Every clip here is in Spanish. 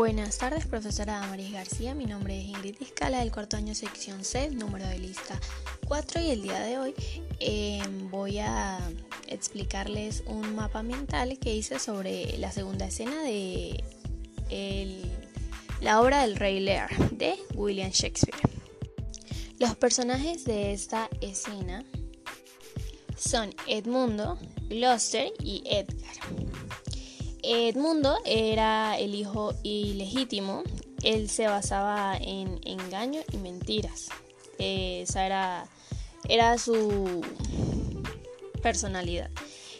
Buenas tardes, profesora Amaris García. Mi nombre es Ingrid Iscala del cuarto año sección C, número de lista 4 y el día de hoy eh, voy a explicarles un mapa mental que hice sobre la segunda escena de la obra del Rey Lear de William Shakespeare. Los personajes de esta escena son Edmundo, Gloucester y Edgar. Edmundo era el hijo ilegítimo, él se basaba en engaño y mentiras. Esa era, era su personalidad.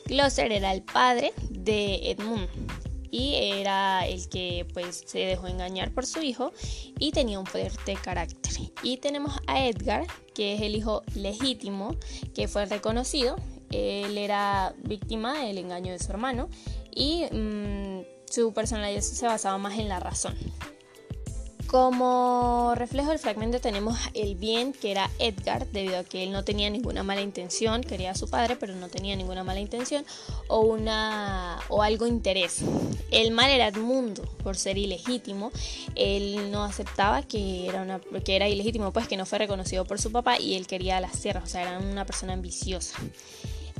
Gloucester era el padre de Edmund y era el que pues se dejó engañar por su hijo y tenía un fuerte carácter. Y tenemos a Edgar, que es el hijo legítimo que fue reconocido. Él era víctima del engaño de su hermano y mm, su personalidad se basaba más en la razón. Como reflejo del fragmento tenemos el bien que era Edgar, debido a que él no tenía ninguna mala intención, quería a su padre, pero no tenía ninguna mala intención o, una, o algo interés. El mal era Edmundo, por ser ilegítimo. Él no aceptaba que era, una, que era ilegítimo, pues que no fue reconocido por su papá y él quería las tierras, o sea, era una persona ambiciosa.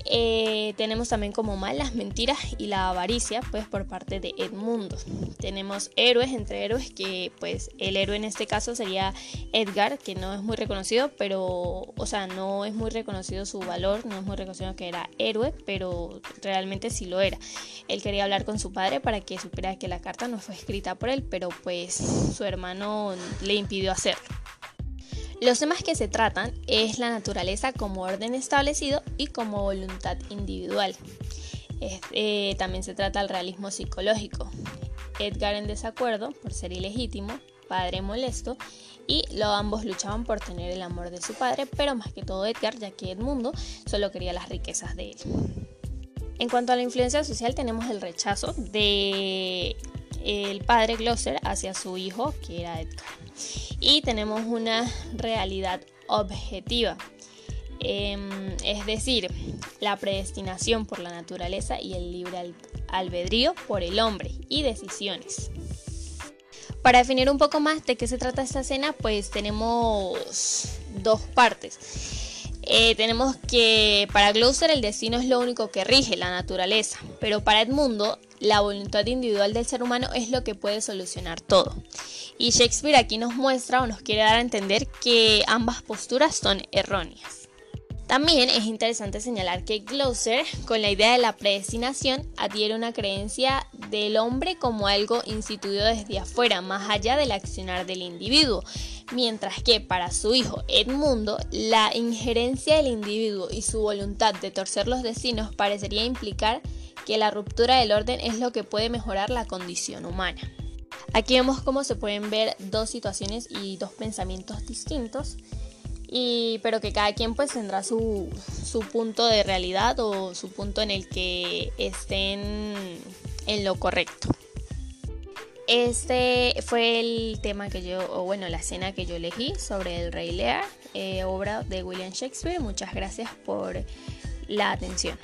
Eh, tenemos también como mal las mentiras y la avaricia, pues por parte de Edmundo. Tenemos héroes entre héroes, que pues el héroe en este caso sería Edgar, que no es muy reconocido, pero, o sea, no es muy reconocido su valor, no es muy reconocido que era héroe, pero realmente sí lo era. Él quería hablar con su padre para que supiera que la carta no fue escrita por él, pero pues su hermano le impidió hacerlo. Los temas que se tratan es la naturaleza como orden establecido y como voluntad individual. Eh, también se trata el realismo psicológico. Edgar en desacuerdo por ser ilegítimo, padre molesto, y lo, ambos luchaban por tener el amor de su padre, pero más que todo Edgar, ya que Edmundo solo quería las riquezas de él. En cuanto a la influencia social, tenemos el rechazo de el padre Glosser hacia su hijo, que era Edgar y tenemos una realidad objetiva. Em, es decir, la predestinación por la naturaleza y el libre albedrío por el hombre y decisiones. Para definir un poco más de qué se trata esta escena, pues tenemos dos partes. Eh, tenemos que para Gloucester el destino es lo único que rige la naturaleza, pero para Edmundo la voluntad individual del ser humano es lo que puede solucionar todo. Y Shakespeare aquí nos muestra o nos quiere dar a entender que ambas posturas son erróneas. También es interesante señalar que Gloucester, con la idea de la predestinación, adhiere una creencia del hombre como algo instituido desde afuera, más allá del accionar del individuo, mientras que para su hijo Edmundo, la injerencia del individuo y su voluntad de torcer los destinos parecería implicar que la ruptura del orden es lo que puede mejorar la condición humana. Aquí vemos cómo se pueden ver dos situaciones y dos pensamientos distintos, y, pero que cada quien pues tendrá su, su punto de realidad o su punto en el que estén en lo correcto. Este fue el tema que yo, o bueno, la escena que yo elegí sobre el Rey Lear, eh, obra de William Shakespeare. Muchas gracias por la atención.